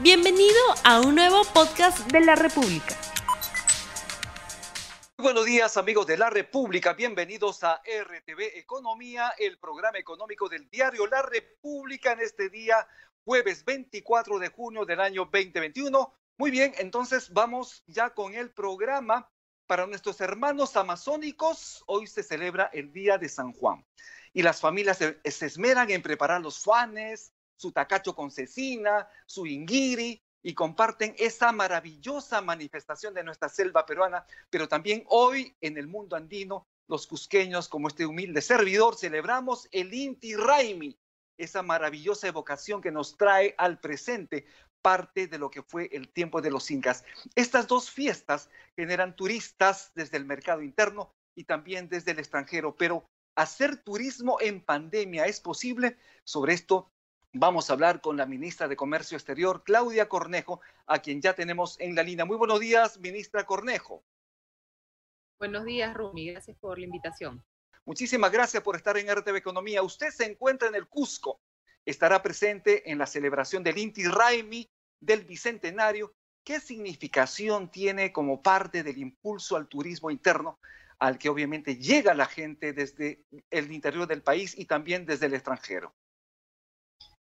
Bienvenido a un nuevo podcast de la República. buenos días amigos de la República, bienvenidos a RTV Economía, el programa económico del diario La República en este día, jueves 24 de junio del año 2021. Muy bien, entonces vamos ya con el programa. Para nuestros hermanos amazónicos, hoy se celebra el Día de San Juan y las familias se, esmeran en preparar los fanes, su tacacho con cecina, su inguiri, y comparten esa maravillosa manifestación de nuestra selva peruana, pero también hoy en el mundo andino, los cusqueños, como este humilde servidor, celebramos el Inti Raimi, esa maravillosa evocación que nos trae al presente parte de lo que fue el tiempo de los incas. Estas dos fiestas generan turistas desde el mercado interno y también desde el extranjero, pero hacer turismo en pandemia es posible. Sobre esto Vamos a hablar con la ministra de Comercio Exterior, Claudia Cornejo, a quien ya tenemos en la línea. Muy buenos días, ministra Cornejo. Buenos días, Rumi. Gracias por la invitación. Muchísimas gracias por estar en RTV Economía. Usted se encuentra en el Cusco. Estará presente en la celebración del Inti Raimi del Bicentenario. ¿Qué significación tiene como parte del impulso al turismo interno al que obviamente llega la gente desde el interior del país y también desde el extranjero?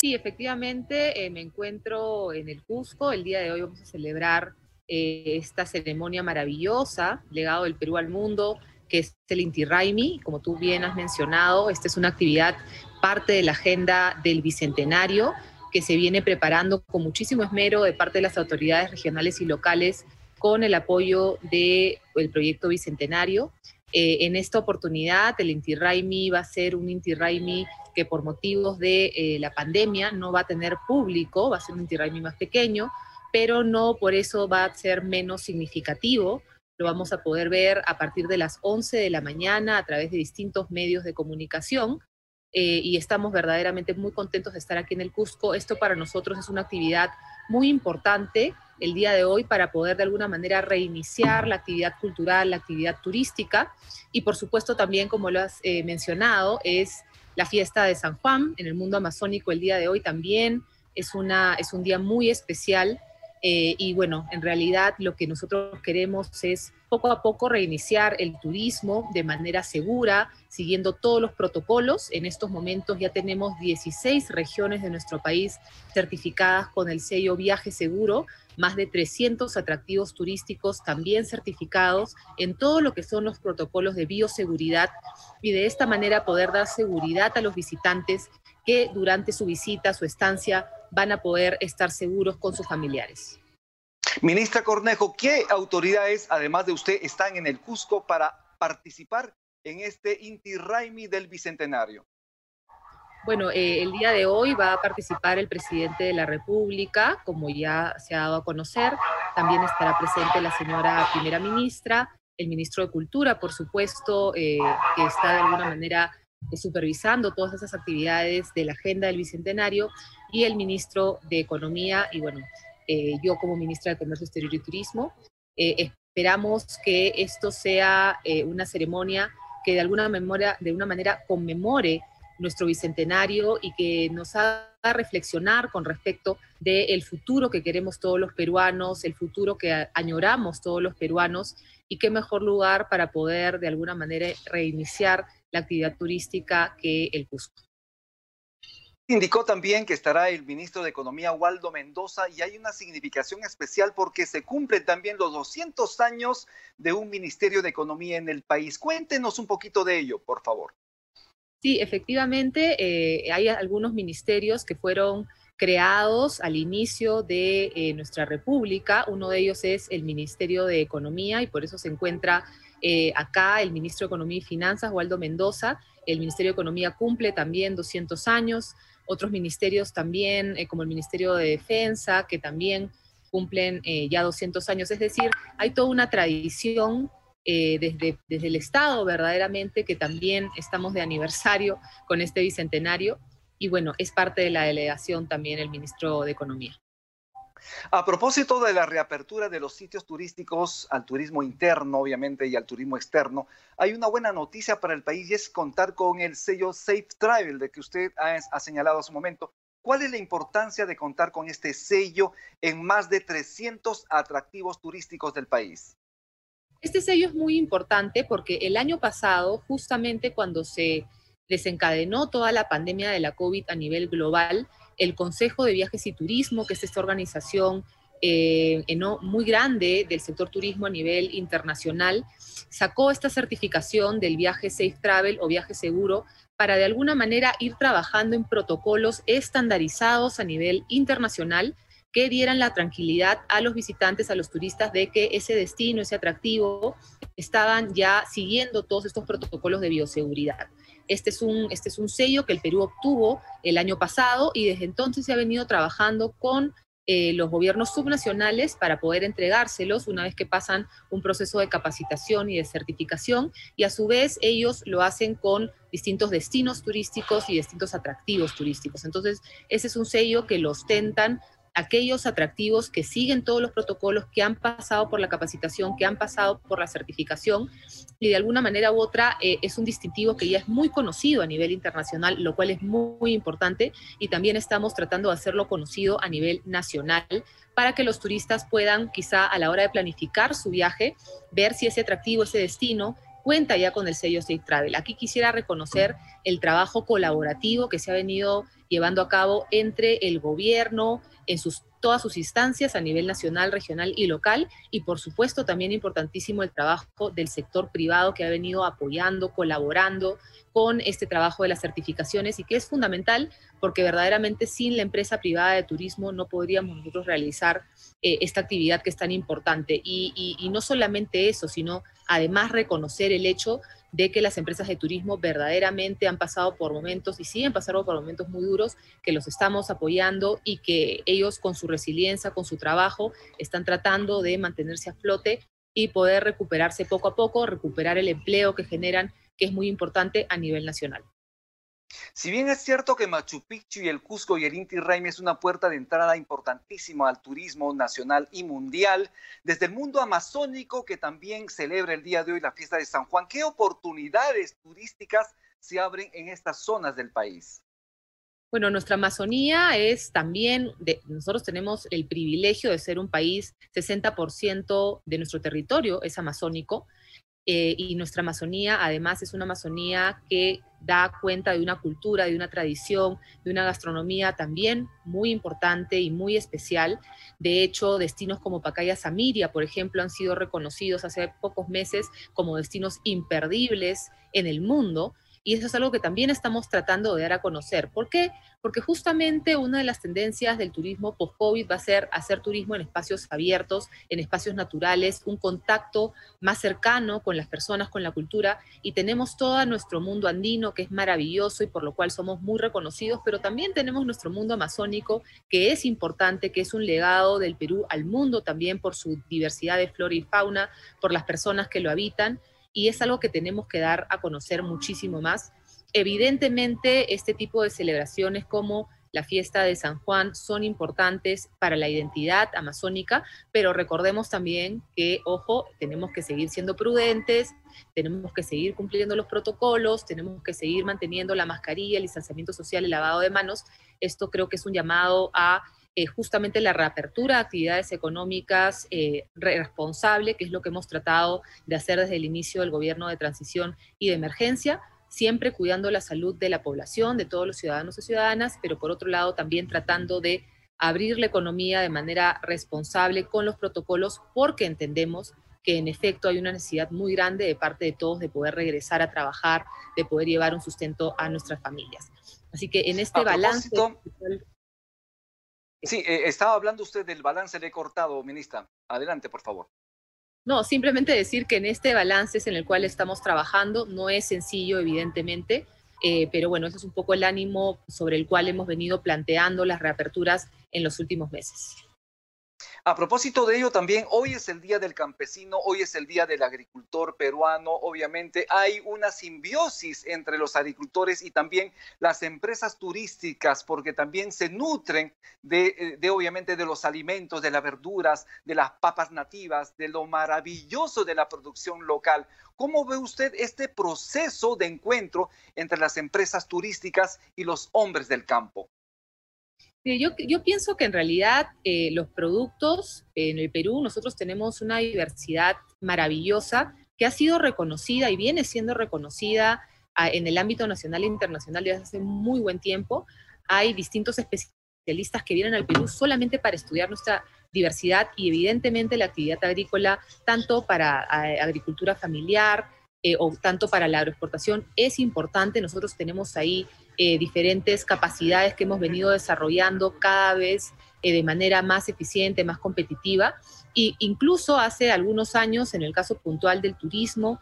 Sí, efectivamente, eh, me encuentro en el Cusco. El día de hoy vamos a celebrar eh, esta ceremonia maravillosa, legado del Perú al mundo, que es el Inti Raimi. Como tú bien has mencionado, esta es una actividad parte de la agenda del Bicentenario que se viene preparando con muchísimo esmero de parte de las autoridades regionales y locales con el apoyo del proyecto Bicentenario. Eh, en esta oportunidad, el Inti Raimi va a ser un Inti Raimi que por motivos de eh, la pandemia no va a tener público, va a ser un Inti más pequeño, pero no por eso va a ser menos significativo. Lo vamos a poder ver a partir de las 11 de la mañana a través de distintos medios de comunicación. Eh, y estamos verdaderamente muy contentos de estar aquí en el Cusco. Esto para nosotros es una actividad muy importante el día de hoy para poder de alguna manera reiniciar la actividad cultural, la actividad turística. Y por supuesto también, como lo has eh, mencionado, es la fiesta de San Juan en el mundo amazónico el día de hoy también. Es, una, es un día muy especial eh, y bueno, en realidad lo que nosotros queremos es poco a poco reiniciar el turismo de manera segura, siguiendo todos los protocolos. En estos momentos ya tenemos 16 regiones de nuestro país certificadas con el sello Viaje Seguro, más de 300 atractivos turísticos también certificados en todo lo que son los protocolos de bioseguridad y de esta manera poder dar seguridad a los visitantes que durante su visita, su estancia, van a poder estar seguros con sus familiares. Ministra Cornejo, ¿qué autoridades, además de usted, están en el Cusco para participar en este Inti Raimi del Bicentenario? Bueno, eh, el día de hoy va a participar el presidente de la República, como ya se ha dado a conocer. También estará presente la señora primera ministra, el ministro de Cultura, por supuesto, eh, que está de alguna manera supervisando todas esas actividades de la agenda del Bicentenario, y el ministro de Economía, y bueno, yo como ministra de Comercio Exterior y Turismo. esperamos que esto sea una ceremonia que de alguna, memoria, de una manera conmemore nuestro bicentenario y que nos haga reflexionar con respecto del futuro que queremos todos los peruanos, el futuro que añoramos todos los peruanos y qué mejor lugar para poder de alguna manera reiniciar la actividad turística que el Cusco. Indicó también que estará el ministro de Economía Waldo Mendoza y hay una significación especial porque se cumplen también los 200 años de un Ministerio de Economía en el país. Cuéntenos un poquito de ello, por favor. Sí, efectivamente, eh, hay algunos ministerios que fueron creados al inicio de eh, nuestra república. Uno de ellos es el Ministerio de Economía y por eso se encuentra eh, acá el ministro de Economía y Finanzas, Waldo Mendoza. El Ministerio de Economía cumple también 200 años. Otros ministerios también, como el Ministerio de Defensa, que también cumplen ya 200 años. Es decir, hay toda una tradición eh, desde, desde el Estado verdaderamente, que también estamos de aniversario con este bicentenario. Y bueno, es parte de la delegación también el ministro de Economía. A propósito de la reapertura de los sitios turísticos al turismo interno, obviamente, y al turismo externo, hay una buena noticia para el país y es contar con el sello Safe Travel de que usted ha, señalado hace un momento. ¿Cuál es la importancia de contar con este sello en más de 300 atractivos turísticos del país? Este sello es muy importante porque el año pasado, justamente cuando se desencadenó toda la pandemia de la COVID a nivel global, el Consejo de Viajes y Turismo, que es esta organización eh, muy grande del sector turismo a nivel internacional, sacó esta certificación del viaje Safe Travel o viaje seguro para de alguna manera ir trabajando en protocolos estandarizados a nivel internacional que dieran la tranquilidad a los visitantes, a los turistas, de que ese destino, ese atractivo, estaban ya siguiendo todos estos protocolos de bioseguridad. Este es, un, este es un sello que el Perú obtuvo el año pasado y desde entonces se ha venido trabajando con eh, los gobiernos subnacionales para poder entregárselos una vez que pasan un proceso de capacitación y de certificación y a su vez ellos lo hacen con distintos destinos turísticos y distintos atractivos turísticos. Entonces, ese es un sello que lo ostentan aquellos atractivos que siguen todos los protocolos, que han pasado por la capacitación, que han pasado por la certificación y de alguna manera u otra eh, es un distintivo que ya es muy conocido a nivel internacional, lo cual es muy, importante y también estamos tratando de hacerlo conocido a nivel nacional para que los turistas puedan quizá a la hora de planificar su viaje ver si ese atractivo, ese destino cuenta ya con el sello Safe Travel. Aquí quisiera reconocer el trabajo colaborativo que se ha venido llevando a cabo entre el gobierno, en sus, todas sus instancias a nivel nacional, regional y local. Y por supuesto también importantísimo el trabajo del sector privado que ha venido apoyando, colaborando con este trabajo de las certificaciones y que es fundamental porque verdaderamente sin la empresa privada de turismo no podríamos nosotros realizar eh, esta actividad que es tan importante. Y, y no solamente eso, sino además reconocer el hecho de que las empresas de turismo verdaderamente han pasado por momentos y siguen pasando por momentos muy duros, que los estamos apoyando y que ellos con su resiliencia, con su trabajo, están tratando de mantenerse a flote y poder recuperarse poco a poco, recuperar el empleo que generan, que es muy importante a nivel nacional. Si bien es cierto que Machu Picchu y el Cusco y el Inti Raymi es una puerta de entrada importantísima al turismo nacional y mundial, desde el mundo amazónico que también celebra el día de hoy la fiesta de San Juan, ¿qué oportunidades turísticas se abren en estas zonas del país? Bueno, nuestra Amazonía es también, nosotros tenemos el privilegio de ser un país, 60% de nuestro territorio es amazónico, eh, y nuestra Amazonía además es una Amazonía que da cuenta de una cultura, de una tradición, de una gastronomía también muy importante y muy especial. De hecho, destinos como Pacaya Samiria, por ejemplo, han sido reconocidos hace pocos meses como destinos imperdibles en el mundo y eso es algo que también estamos tratando de dar a conocer. ¿Por qué? Porque justamente una de las tendencias del turismo post-COVID va a ser hacer turismo en espacios abiertos, en espacios naturales, un contacto más cercano con las personas, con la cultura, y tenemos todo nuestro mundo andino, que es maravilloso y por lo cual somos muy reconocidos, pero también tenemos nuestro mundo amazónico, que es importante, que es un legado del Perú al mundo también por su diversidad de flora y fauna, por las personas que lo habitan y es algo que tenemos que dar a conocer muchísimo más. Evidentemente, este tipo de celebraciones como la fiesta de San Juan son importantes para la identidad amazónica, pero recordemos también que, ojo, tenemos que seguir siendo prudentes, tenemos que seguir cumpliendo los protocolos, tenemos que seguir manteniendo la mascarilla, el distanciamiento social, el lavado de manos. Esto creo que es un llamado a eh, justamente la reapertura de actividades económicas eh, responsable, que es lo que hemos tratado de hacer desde el inicio del gobierno de transición y de emergencia, siempre cuidando la salud de la población, de todos los ciudadanos y ciudadanas, pero por otro lado también tratando de abrir la economía de manera responsable con los protocolos, porque entendemos que en efecto hay una necesidad muy grande de parte de todos de poder regresar a trabajar, de poder llevar un sustento a nuestras familias. Así que en este balance... Sí, eh, estaba hablando usted del balance, le he cortado, ministra. Adelante, por favor. No, simplemente decir que en este balance es en el cual estamos trabajando, no es sencillo, evidentemente, eh, pero bueno, ese es un poco el ánimo sobre el cual hemos venido planteando las reaperturas en los últimos meses. A propósito de ello, también hoy es el Día del Campesino, hoy es el Día del Agricultor Peruano. Obviamente hay una simbiosis entre los agricultores y también las empresas turísticas, porque también se nutren de, eh, obviamente, de los alimentos, de las verduras, de las papas nativas, de lo maravilloso de la producción local. ¿Cómo ve usted este proceso de encuentro entre las empresas turísticas y los hombres del campo? Yo, yo, pienso que en realidad eh, los productos en el Perú, nosotros tenemos una diversidad maravillosa que ha sido reconocida y viene siendo reconocida ah, en el ámbito nacional e internacional desde hace muy buen tiempo. Hay distintos especialistas que vienen al Perú solamente para estudiar nuestra diversidad y evidentemente la actividad agrícola, tanto para ah, agricultura familiar eh, o tanto para la agroexportación, es importante. Nosotros tenemos ahí eh, diferentes capacidades que hemos venido desarrollando cada vez eh, de manera más eficiente, más competitiva. Y incluso hace algunos años, en el caso puntual del turismo,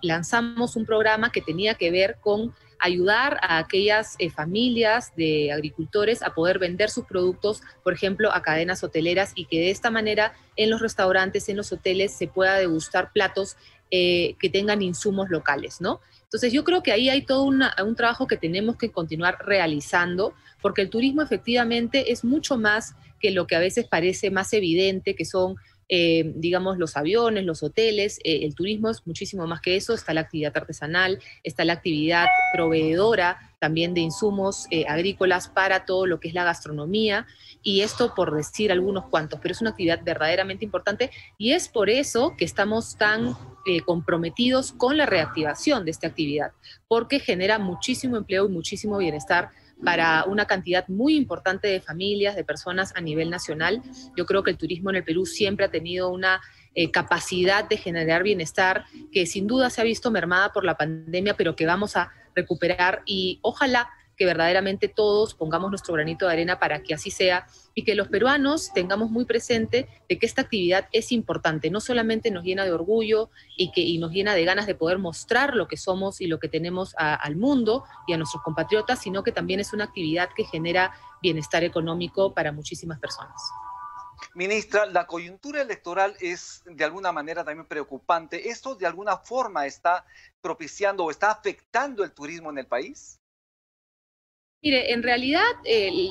lanzamos un programa que tenía que ver con ayudar a aquellas familias de agricultores a poder vender sus productos, por ejemplo, a cadenas hoteleras y que de esta manera en los restaurantes, en los hoteles, se pueda degustar platos que tengan insumos locales, ¿no? Entonces yo creo que ahí hay todo un trabajo que tenemos que continuar realizando, porque el turismo efectivamente es mucho más que lo que a veces parece más evidente, que son eh, digamos, los aviones, los hoteles, eh, el turismo es muchísimo más que eso, está la actividad artesanal, está la actividad proveedora también de insumos eh, agrícolas para todo lo que es la gastronomía, y esto por decir algunos cuantos, pero es una actividad verdaderamente importante. Y es por eso que estamos tan comprometidos con la reactivación de esta actividad, porque genera muchísimo empleo y muchísimo bienestar para una cantidad muy importante de familias, de personas a nivel nacional. Yo creo que el turismo en el Perú siempre ha tenido una eh, capacidad de generar bienestar que sin duda se ha visto mermada por la pandemia, pero que vamos a recuperar y ojalá que verdaderamente todos pongamos nuestro granito de arena para que así sea y que los peruanos tengamos muy presente de que esta actividad es importante, no solamente nos llena de orgullo y que nos llena de ganas de poder mostrar lo que somos y lo que tenemos al mundo y a nuestros compatriotas, sino que también es una actividad que genera bienestar económico para muchísimas personas. Ministra, la coyuntura electoral es de alguna manera también preocupante. ¿Esto de alguna forma está propiciando o está afectando el turismo en el país? Mire, en realidad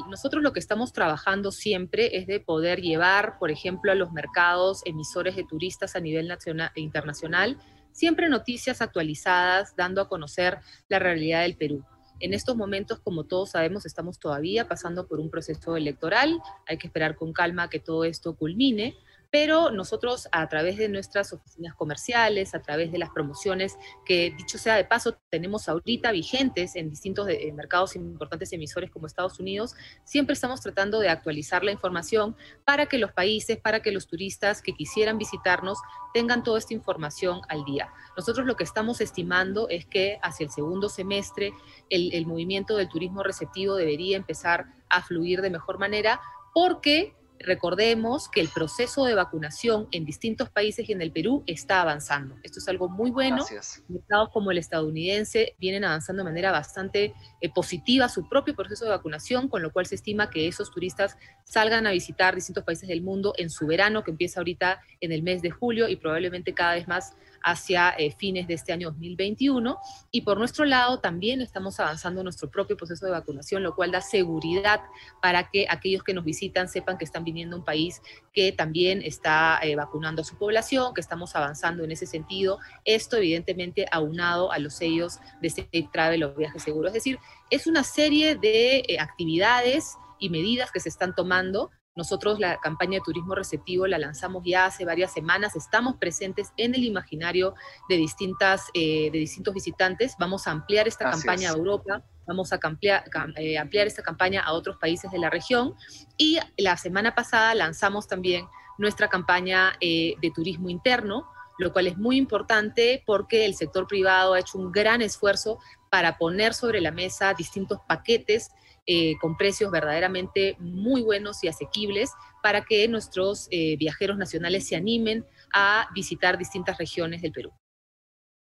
nosotros lo que estamos trabajando siempre es de poder llevar, por ejemplo, a los mercados emisores de turistas a nivel nacional e internacional, siempre noticias actualizadas, dando a conocer la realidad del Perú. En estos momentos, como todos sabemos, estamos todavía pasando por un proceso electoral, hay que esperar con calma que todo esto culmine, pero nosotros a través de nuestras oficinas comerciales, a través de las promociones que, dicho sea de paso, tenemos ahorita vigentes en distintos mercados importantes emisores como Estados Unidos, siempre estamos tratando de actualizar la información para que los países, para que los turistas que quisieran visitarnos tengan toda esta información al día. Nosotros lo que estamos estimando es que hacia el segundo semestre el, el movimiento del turismo receptivo debería empezar a fluir de mejor manera porque recordemos que el proceso de vacunación en distintos países y en el Perú está avanzando. Esto es algo muy bueno. Gracias. Estados como el estadounidense vienen avanzando de manera bastante eh, positiva su propio proceso de vacunación, con lo cual se estima que esos turistas salgan a visitar distintos países del mundo en su verano, que empieza ahorita en el mes de julio y probablemente cada vez más hacia eh, fines de este año 2021. Y por nuestro lado, también estamos avanzando nuestro propio proceso de vacunación, lo cual da seguridad para que aquellos que nos visitan sepan que están viniendo a un país que también está eh, vacunando a su población, que estamos avanzando en ese sentido. Esto evidentemente aunado a los sellos de Safe Travel o viajes seguros. Es decir, es una serie de eh, actividades y medidas que se están tomando nosotros la campaña de turismo receptivo la lanzamos ya hace varias semanas, estamos presentes en el imaginario de, distintas, eh, de distintos visitantes, vamos a ampliar esta campaña a Europa, vamos a ampliar, eh, ampliar esta campaña a otros países de la región. Y la semana pasada lanzamos también nuestra campaña eh, de turismo interno, lo cual es muy importante porque el sector privado ha hecho un gran esfuerzo para poner sobre la mesa distintos paquetes eh, con precios verdaderamente muy buenos y asequibles para que nuestros eh, viajeros nacionales se animen a visitar distintas regiones del Perú.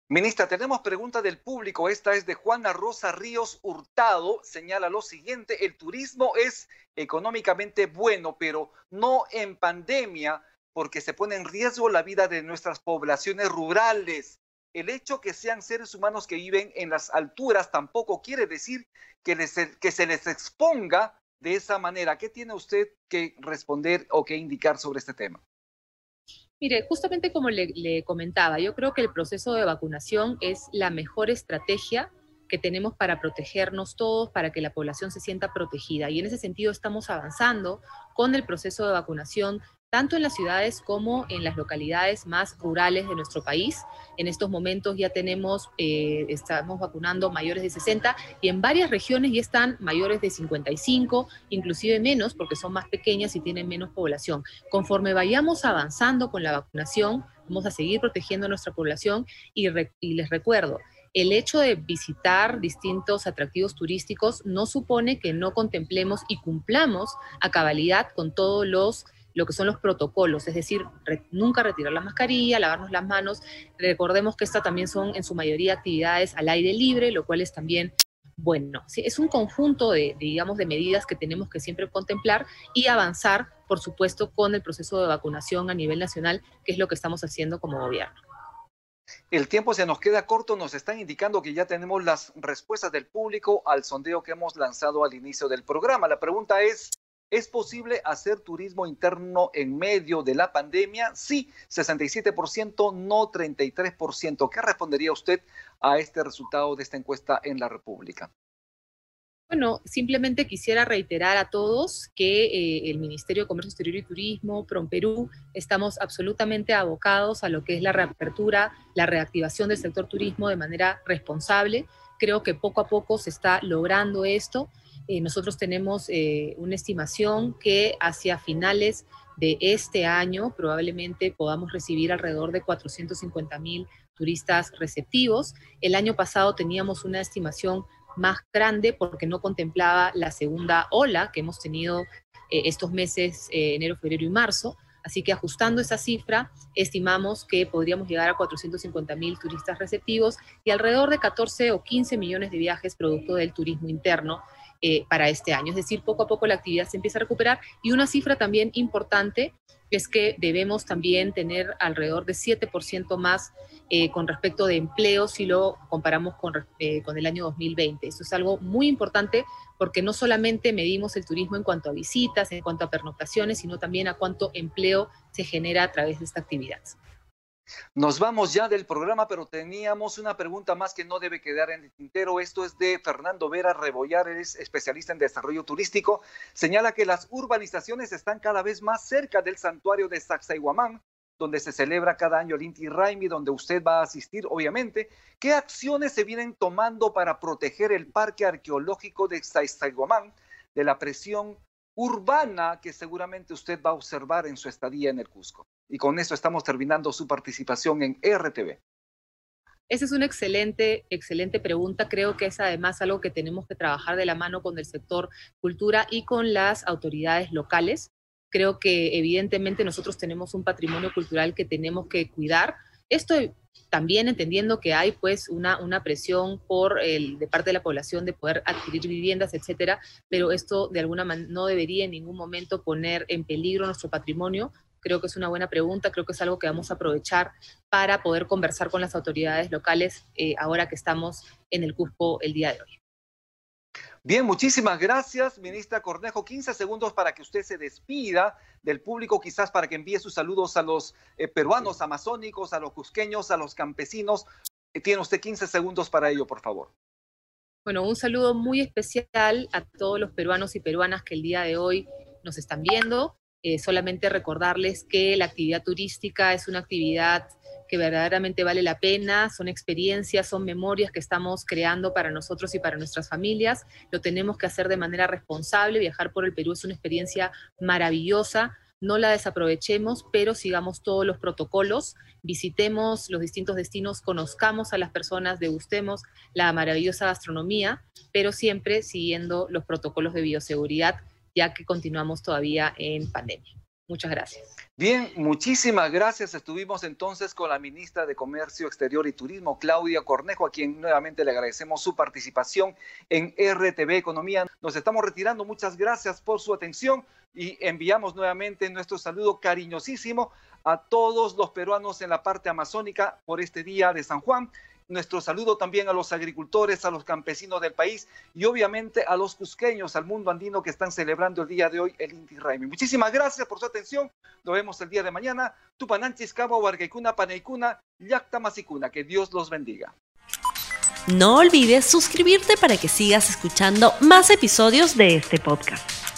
Ministra, tenemos pregunta del público. Esta es de Juana Rosa Ríos Hurtado. Señala lo siguiente, el turismo es económicamente bueno, pero no en pandemia, porque se pone en riesgo la vida de nuestras poblaciones rurales. El hecho que sean seres humanos que viven en las alturas tampoco quiere decir que, que se les exponga de esa manera. ¿Qué tiene usted que responder o que indicar sobre este tema? Mire, justamente como le, comentaba, yo creo que el proceso de vacunación es la mejor estrategia que tenemos para protegernos todos, para que la población se sienta protegida. Y en ese sentido estamos avanzando con el proceso de vacunación tanto en las ciudades como en las localidades más rurales de nuestro país. En estos momentos ya tenemos, eh, estamos vacunando mayores de 60 y en varias regiones ya están mayores de 55, inclusive menos porque son más pequeñas y tienen menos población. Conforme vayamos avanzando con la vacunación, vamos a seguir protegiendo a nuestra población y, y les recuerdo, el hecho de visitar distintos atractivos turísticos no supone que no contemplemos y cumplamos a cabalidad con todos los lo que son los protocolos, es decir, nunca retirar la mascarilla, lavarnos las manos. Recordemos que estas también son en su mayoría actividades al aire libre, lo cual es también bueno. Es un conjunto de, digamos, de medidas que tenemos que siempre contemplar y avanzar, por supuesto, con el proceso de vacunación a nivel nacional, que es lo que estamos haciendo como gobierno. El tiempo se nos queda corto, nos están indicando que ya tenemos las respuestas del público al sondeo que hemos lanzado al inicio del programa. La pregunta es, ¿Es posible hacer turismo interno en medio de la pandemia? Sí, 67%, no 33%. ¿Qué respondería usted a este resultado de esta encuesta en la República? Bueno, simplemente quisiera reiterar a todos que eh, el Ministerio de Comercio Exterior y Turismo, PROMPERÚ, estamos absolutamente abocados a lo que es la reapertura, la reactivación del sector turismo de manera responsable. Creo que poco a poco se está logrando esto eh, nosotros tenemos eh, una estimación que hacia finales de este año probablemente podamos recibir alrededor de 450 mil turistas receptivos. El año pasado teníamos una estimación más grande porque no contemplaba la segunda ola que hemos tenido eh, estos meses, enero, febrero y marzo. Así que ajustando esa cifra, estimamos que podríamos llegar a 450 mil turistas receptivos y alrededor de 14 o 15 millones de viajes producto del turismo interno eh, para este año. Es decir, poco a poco la actividad se empieza a recuperar y una cifra también importante es que debemos también tener alrededor de 7% más eh, con respecto de empleo si lo comparamos con, eh, con el año 2020. Eso es algo muy importante porque no solamente medimos el turismo en cuanto a visitas, en cuanto a pernoctaciones, sino también a cuánto empleo se genera a través de esta actividad. Nos vamos ya del programa, pero teníamos una pregunta más que no debe quedar en el tintero. Esto es de Fernando Vera Rebollar, es especialista en desarrollo turístico. Señala que las urbanizaciones están cada vez más cerca del santuario de Sacsayhuamán, donde se celebra cada año el Inti Raimi, donde usted va a asistir, obviamente. ¿Qué acciones se vienen tomando para proteger el parque arqueológico de Sacsayhuamán de la presión urbana que seguramente usted va a observar en su estadía en el Cusco? Y con eso estamos terminando su participación en RTV. Esa es una excelente, excelente pregunta. Creo que es además algo que tenemos que trabajar de la mano con el sector cultura y con las autoridades locales. Creo que evidentemente nosotros tenemos un patrimonio cultural que tenemos que cuidar. Esto también entendiendo que hay pues una, una presión por el, de parte de la población de poder adquirir viviendas, etcétera, pero esto de alguna manera no debería en ningún momento poner en peligro nuestro patrimonio, Creo que es una buena pregunta, creo que es algo que vamos a aprovechar para poder conversar con las autoridades locales eh, ahora que estamos en el Cusco el día de hoy. Bien, muchísimas gracias, ministra Cornejo. 15 segundos para que usted se despida del público, quizás para que envíe sus saludos a los eh, peruanos amazónicos, a los cusqueños, a los campesinos. Eh, tiene usted 15 segundos para ello, por favor. Bueno, un saludo muy especial a todos los peruanos y peruanas que el día de hoy nos están viendo. Eh, solamente recordarles que la actividad turística es una actividad que verdaderamente vale la pena, son experiencias, son memorias que estamos creando para nosotros y para nuestras familias. Lo tenemos que hacer de manera responsable. Viajar por el Perú es una experiencia maravillosa. No la desaprovechemos, pero sigamos todos los protocolos, visitemos los distintos destinos, conozcamos a las personas, degustemos la maravillosa gastronomía, pero siempre siguiendo los protocolos de bioseguridad ya que continuamos todavía en pandemia. Muchas gracias. Bien, muchísimas gracias. Estuvimos entonces con la ministra de Comercio Exterior y Turismo, Claudia Cornejo, a quien nuevamente le agradecemos su participación en RTV Economía. Nos estamos retirando. Muchas gracias por su atención y enviamos nuevamente nuestro saludo cariñosísimo a todos los peruanos en la parte amazónica por este día de San Juan nuestro saludo también a los agricultores, a los campesinos del país y obviamente a los cusqueños, al mundo andino que están celebrando el día de hoy el Inti Raimi. Muchísimas gracias por su atención. Nos vemos el día de mañana. Tupananchis, Cabo, Huargaicuna, Paneicuna, Yacta, Que Dios los bendiga. No olvides suscribirte para que sigas escuchando más episodios de este podcast.